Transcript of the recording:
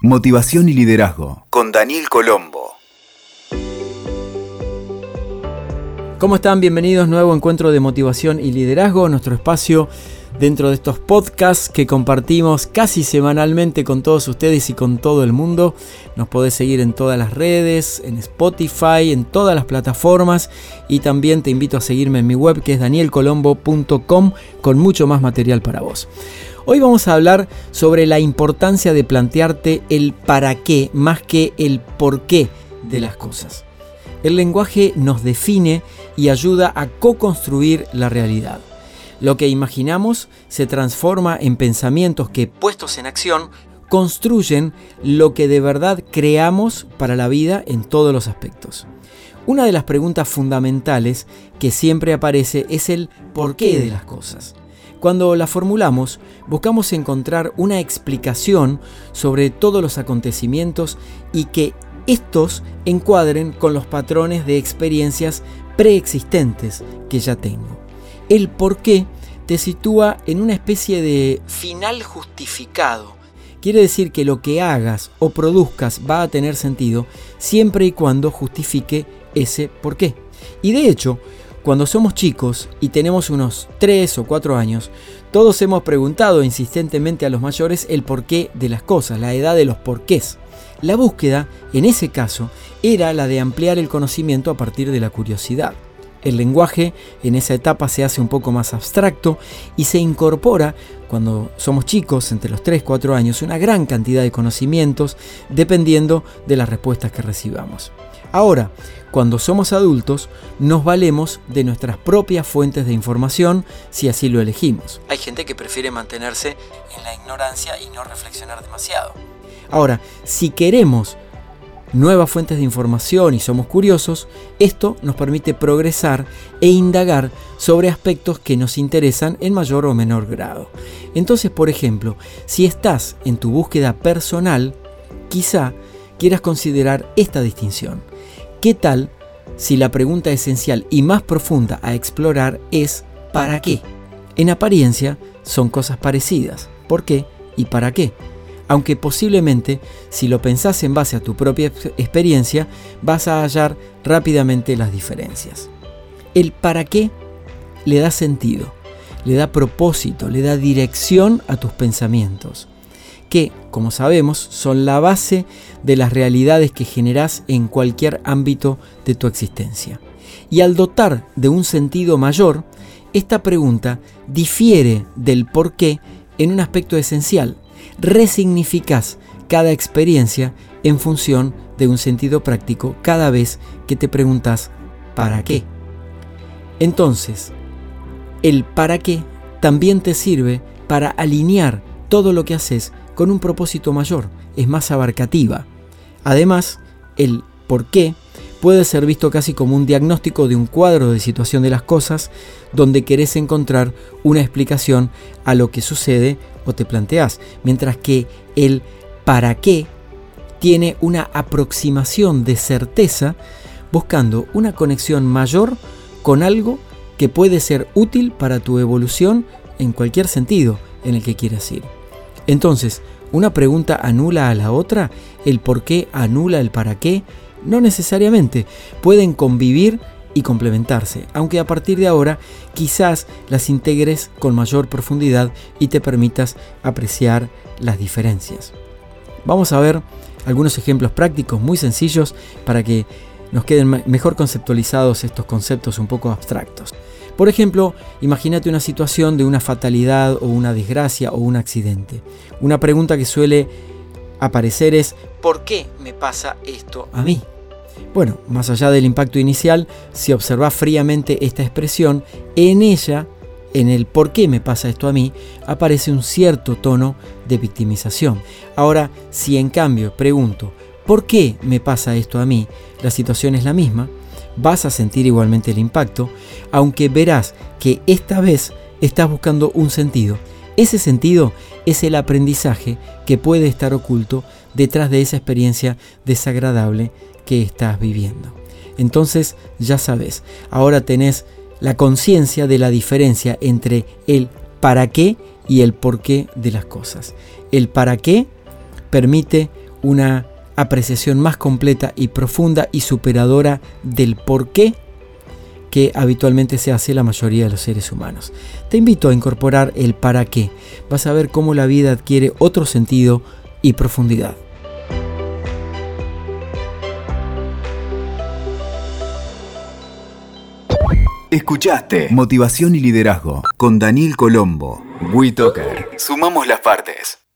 Motivación y liderazgo con Daniel Colombo. ¿Cómo están? Bienvenidos a nuevo encuentro de motivación y liderazgo, nuestro espacio dentro de estos podcasts que compartimos casi semanalmente con todos ustedes y con todo el mundo. Nos podés seguir en todas las redes, en Spotify, en todas las plataformas y también te invito a seguirme en mi web que es danielcolombo.com con mucho más material para vos. Hoy vamos a hablar sobre la importancia de plantearte el para qué más que el por qué de las cosas. El lenguaje nos define y ayuda a co-construir la realidad. Lo que imaginamos se transforma en pensamientos que, puestos en acción, construyen lo que de verdad creamos para la vida en todos los aspectos. Una de las preguntas fundamentales que siempre aparece es el por qué de las cosas. Cuando la formulamos, buscamos encontrar una explicación sobre todos los acontecimientos y que estos encuadren con los patrones de experiencias preexistentes que ya tengo. El por qué te sitúa en una especie de final justificado. Quiere decir que lo que hagas o produzcas va a tener sentido siempre y cuando justifique ese por qué. Y de hecho, cuando somos chicos y tenemos unos 3 o 4 años, todos hemos preguntado insistentemente a los mayores el porqué de las cosas, la edad de los porqués. La búsqueda, en ese caso, era la de ampliar el conocimiento a partir de la curiosidad. El lenguaje en esa etapa se hace un poco más abstracto y se incorpora, cuando somos chicos, entre los 3 4 años, una gran cantidad de conocimientos dependiendo de las respuestas que recibamos. Ahora, cuando somos adultos, nos valemos de nuestras propias fuentes de información si así lo elegimos. Hay gente que prefiere mantenerse en la ignorancia y no reflexionar demasiado. Ahora, si queremos nuevas fuentes de información y somos curiosos, esto nos permite progresar e indagar sobre aspectos que nos interesan en mayor o menor grado. Entonces, por ejemplo, si estás en tu búsqueda personal, quizá quieras considerar esta distinción. ¿Qué tal si la pregunta esencial y más profunda a explorar es ¿para qué? En apariencia son cosas parecidas. ¿Por qué y para qué? Aunque posiblemente, si lo pensás en base a tu propia experiencia, vas a hallar rápidamente las diferencias. El para qué le da sentido, le da propósito, le da dirección a tus pensamientos que, como sabemos, son la base de las realidades que generás en cualquier ámbito de tu existencia. Y al dotar de un sentido mayor, esta pregunta difiere del por qué en un aspecto esencial. Resignificas cada experiencia en función de un sentido práctico cada vez que te preguntas ¿para qué? Entonces, el para qué también te sirve para alinear todo lo que haces con un propósito mayor, es más abarcativa. Además, el por qué puede ser visto casi como un diagnóstico de un cuadro de situación de las cosas donde querés encontrar una explicación a lo que sucede o te planteas, mientras que el para qué tiene una aproximación de certeza buscando una conexión mayor con algo que puede ser útil para tu evolución en cualquier sentido en el que quieras ir. Entonces, ¿una pregunta anula a la otra? ¿El por qué anula el para qué? No necesariamente. Pueden convivir y complementarse, aunque a partir de ahora quizás las integres con mayor profundidad y te permitas apreciar las diferencias. Vamos a ver algunos ejemplos prácticos muy sencillos para que nos queden mejor conceptualizados estos conceptos un poco abstractos. Por ejemplo, imagínate una situación de una fatalidad o una desgracia o un accidente. Una pregunta que suele aparecer es ¿por qué me pasa esto a mí? Bueno, más allá del impacto inicial, si observas fríamente esta expresión, en ella, en el por qué me pasa esto a mí, aparece un cierto tono de victimización. Ahora, si en cambio pregunto, ¿por qué me pasa esto a mí? La situación es la misma, vas a sentir igualmente el impacto, aunque verás que esta vez estás buscando un sentido. Ese sentido es el aprendizaje que puede estar oculto detrás de esa experiencia desagradable que estás viviendo. Entonces, ya sabes, ahora tenés la conciencia de la diferencia entre el para qué y el por qué de las cosas. El para qué permite una apreciación más completa y profunda y superadora del por qué que habitualmente se hace la mayoría de los seres humanos. Te invito a incorporar el para qué. Vas a ver cómo la vida adquiere otro sentido y profundidad. Escuchaste Motivación y Liderazgo con Daniel Colombo. WeToker. Sumamos las partes.